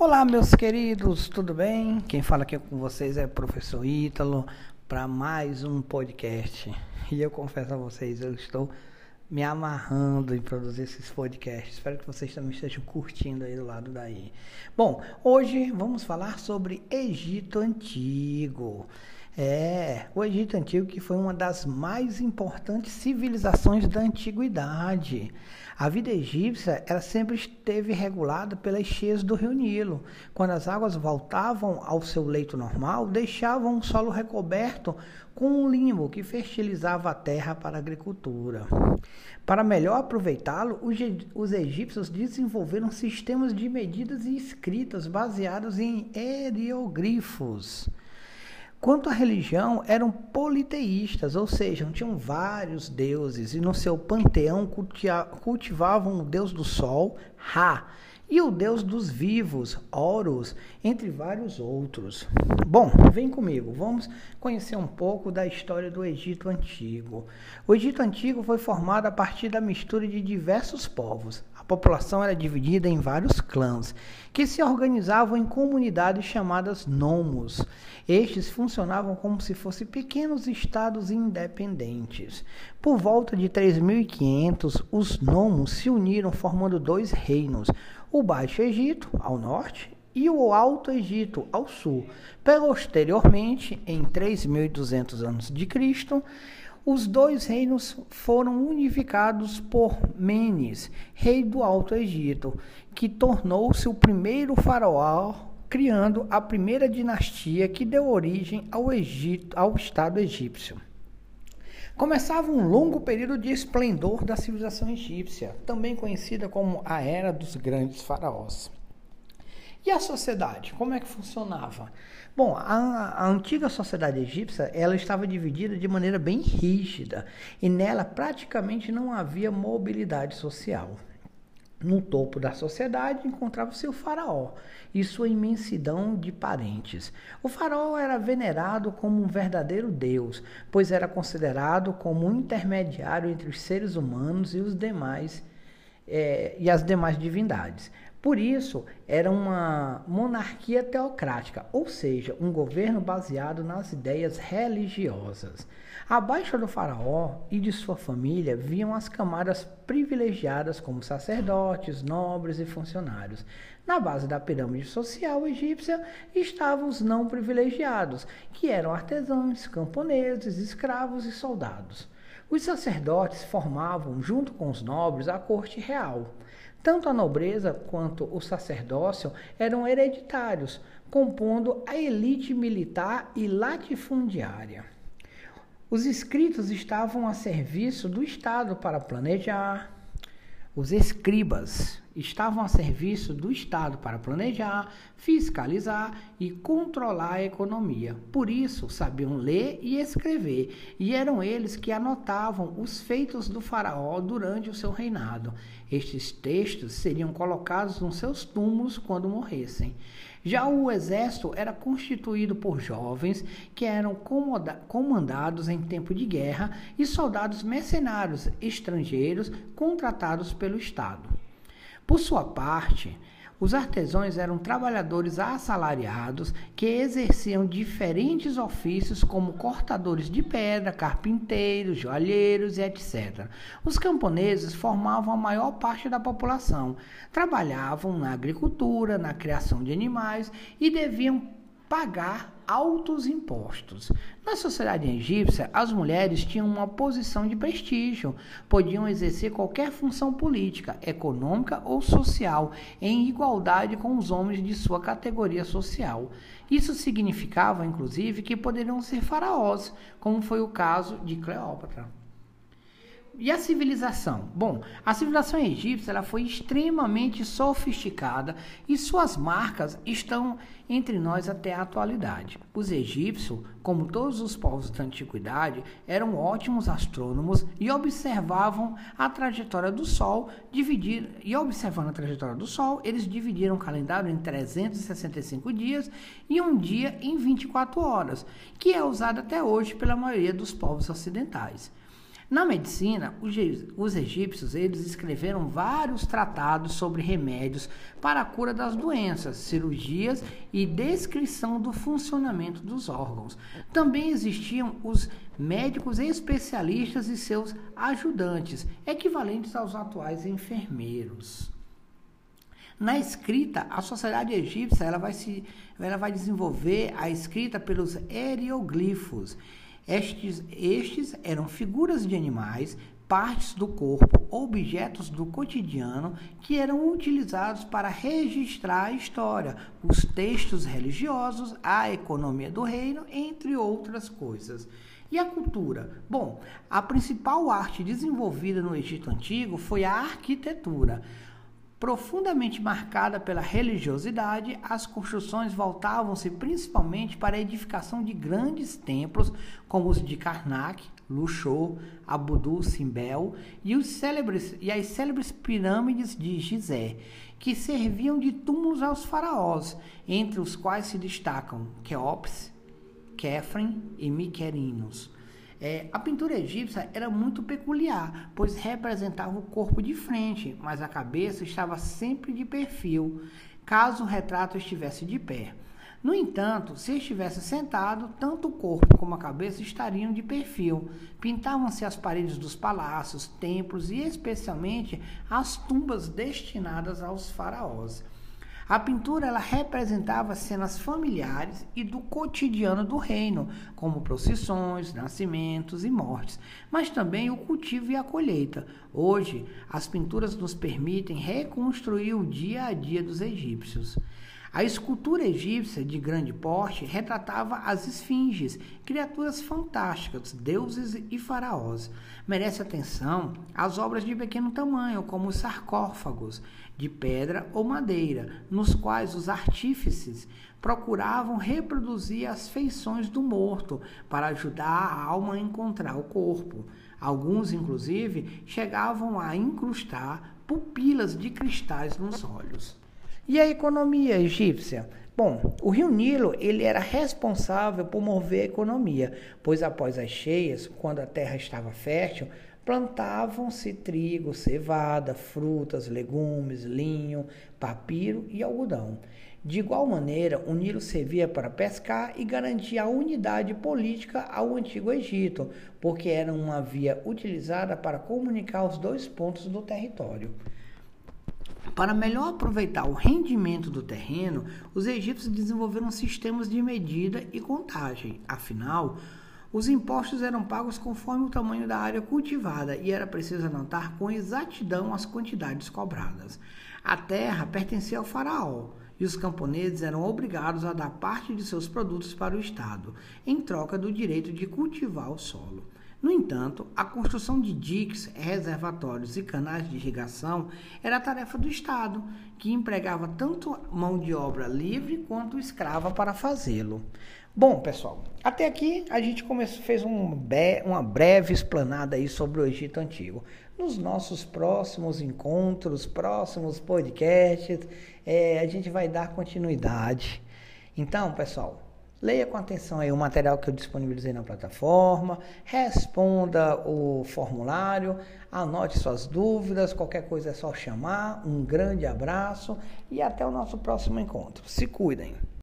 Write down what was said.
Olá, meus queridos, tudo bem? Quem fala aqui com vocês é o professor Ítalo para mais um podcast. E eu confesso a vocês, eu estou me amarrando em produzir esses podcasts. Espero que vocês também estejam curtindo aí do lado daí. Bom, hoje vamos falar sobre Egito Antigo. É, o Egito Antigo que foi uma das mais importantes civilizações da antiguidade. A vida egípcia ela sempre esteve regulada pelas cheias do rio Nilo. Quando as águas voltavam ao seu leito normal, deixavam o solo recoberto com um limbo que fertilizava a terra para a agricultura. Para melhor aproveitá-lo, os egípcios desenvolveram sistemas de medidas e escritas baseados em hieroglifos. Quanto à religião, eram politeístas, ou seja, tinham vários deuses e no seu panteão cultivavam o deus do sol, Ra, e o deus dos vivos, Horus, entre vários outros. Bom, vem comigo, vamos conhecer um pouco da história do Egito Antigo. O Egito Antigo foi formado a partir da mistura de diversos povos. População era dividida em vários clãs, que se organizavam em comunidades chamadas nomos. Estes funcionavam como se fossem pequenos estados independentes. Por volta de 3500, os nomos se uniram formando dois reinos, o Baixo Egito, ao norte, e o Alto Egito, ao sul. Posteriormente, em 3.200 anos de Cristo, os dois reinos foram unificados por Menes, rei do Alto Egito, que tornou-se o primeiro faraó, criando a primeira dinastia que deu origem ao, Egito, ao Estado egípcio. Começava um longo período de esplendor da civilização egípcia, também conhecida como a Era dos Grandes Faraós. E a sociedade, como é que funcionava? Bom, a, a, antiga sociedade egípcia ela estava dividida de maneira bem rígida e nela praticamente não havia mobilidade social. No topo da sociedade encontrava-se o faraó e sua imensidão de parentes. O faraó era venerado como um verdadeiro deus, pois era considerado como um intermediário entre os seres humanos e os demais é, e as demais divindades. Por isso, era uma monarquia teocrática, ou seja, um governo baseado nas ideias religiosas. Abaixo do faraó e de sua família viam as camadas privilegiadas como sacerdotes, nobres e funcionários. Na base da pirâmide social egípcia estavam os não privilegiados, que eram artesãos, camponeses, escravos e soldados. Os sacerdotes formavam, junto com os nobres, a corte real. Tanto a nobreza quanto o sacerdócio eram hereditários, compondo a elite militar e latifundiária. Os escritos estavam a serviço do Estado para planejar, os escribas estavam a serviço do Estado para planejar, fiscalizar e controlar a economia. Por isso, sabiam ler e escrever, e eram eles que anotavam os feitos do Faraó durante o seu reinado. Estes textos seriam colocados nos seus túmulos quando morressem. Já o exército era constituído por jovens que eram comandados em tempo de guerra e soldados mercenários estrangeiros contratados pelo Estado. Por sua parte, os artesãos eram trabalhadores assalariados que exerciam diferentes ofícios como cortadores de pedra, carpinteiros, joalheiros e etc. Os camponeses formavam a maior parte da população. Trabalhavam na agricultura, na criação de animais e deviam pagar altos impostos. Na sociedade egípcia, as mulheres tinham uma posição de prestígio, podiam exercer qualquer função política, econômica ou social em igualdade com os homens de sua categoria social. Isso significava, inclusive, que poderiam ser faraós, como foi o caso de Cleópatra. E a civilização? Bom, a civilização egípcia ela foi extremamente sofisticada e suas marcas estão entre nós até a atualidade. Os egípcios, como todos os povos da antiguidade, eram ótimos astrônomos e observavam a trajetória do Sol, dividir e observando a trajetória do Sol, eles dividiram o calendário em 365 dias e um dia em 24 horas, que é usado até hoje pela maioria dos povos ocidentais. Na medicina, os egípcios eles escreveram vários tratados sobre remédios para a cura das doenças, cirurgias e descrição do funcionamento dos órgãos. Também existiam os médicos especialistas e seus ajudantes, equivalentes aos atuais enfermeiros. Na escrita, a sociedade egípcia ela vai, se, ela vai desenvolver a escrita pelos hieroglifos estes, estes eram figuras de animais, partes do corpo, objetos do cotidiano que eram utilizados para registrar a história, os textos religiosos, a economia do reino, entre outras coisas. E a cultura? Bom, a principal arte desenvolvida no Egito Antigo foi a arquitetura. Profundamente marcada pela religiosidade, as construções voltavam-se principalmente para a edificação de grandes templos, como os de Karnak, Luxor, Abudu, Simbel e, célebres, e as célebres pirâmides de Gizé, que serviam de túmulos aos faraós, entre os quais se destacam Queops, Kefren e Miquerinos. É, a pintura egípcia era muito peculiar, pois representava o corpo de frente, mas a cabeça estava sempre de perfil, caso o retrato estivesse de pé. No entanto, se estivesse sentado, tanto o corpo como a cabeça estariam de perfil. Pintavam-se as paredes dos palácios, templos e especialmente as tumbas destinadas aos faraós. A pintura ela representava cenas familiares e do cotidiano do reino, como procissões, nascimentos e mortes, mas também o cultivo e a colheita. Hoje, as pinturas nos permitem reconstruir o dia a dia dos egípcios. A escultura egípcia de grande porte retratava as esfinges, criaturas fantásticas, deuses e faraós. Merece atenção as obras de pequeno tamanho, como os sarcófagos de pedra ou madeira, nos quais os artífices procuravam reproduzir as feições do morto para ajudar a alma a encontrar o corpo. Alguns, inclusive, chegavam a incrustar pupilas de cristais nos olhos. E a economia egípcia? Bom, o rio Nilo ele era responsável por mover a economia, pois após as cheias, quando a terra estava fértil, plantavam-se trigo, cevada, frutas, legumes, linho, papiro e algodão. De igual maneira, o Nilo servia para pescar e garantir a unidade política ao antigo Egito, porque era uma via utilizada para comunicar os dois pontos do território. Para melhor aproveitar o rendimento do terreno, os egípcios desenvolveram sistemas de medida e contagem. Afinal, os impostos eram pagos conforme o tamanho da área cultivada e era preciso anotar com exatidão as quantidades cobradas. A terra pertencia ao faraó e os camponeses eram obrigados a dar parte de seus produtos para o Estado, em troca do direito de cultivar o solo. No entanto, a construção de diques, reservatórios e canais de irrigação era tarefa do Estado, que empregava tanto mão de obra livre quanto escrava para fazê-lo. Bom, pessoal, até aqui a gente começou, fez um be, uma breve explanada aí sobre o Egito Antigo. Nos nossos próximos encontros, próximos podcasts, é, a gente vai dar continuidade. Então, pessoal, Leia com atenção aí o material que eu disponibilizei na plataforma, responda o formulário, anote suas dúvidas, qualquer coisa é só chamar. Um grande abraço e até o nosso próximo encontro. Se cuidem.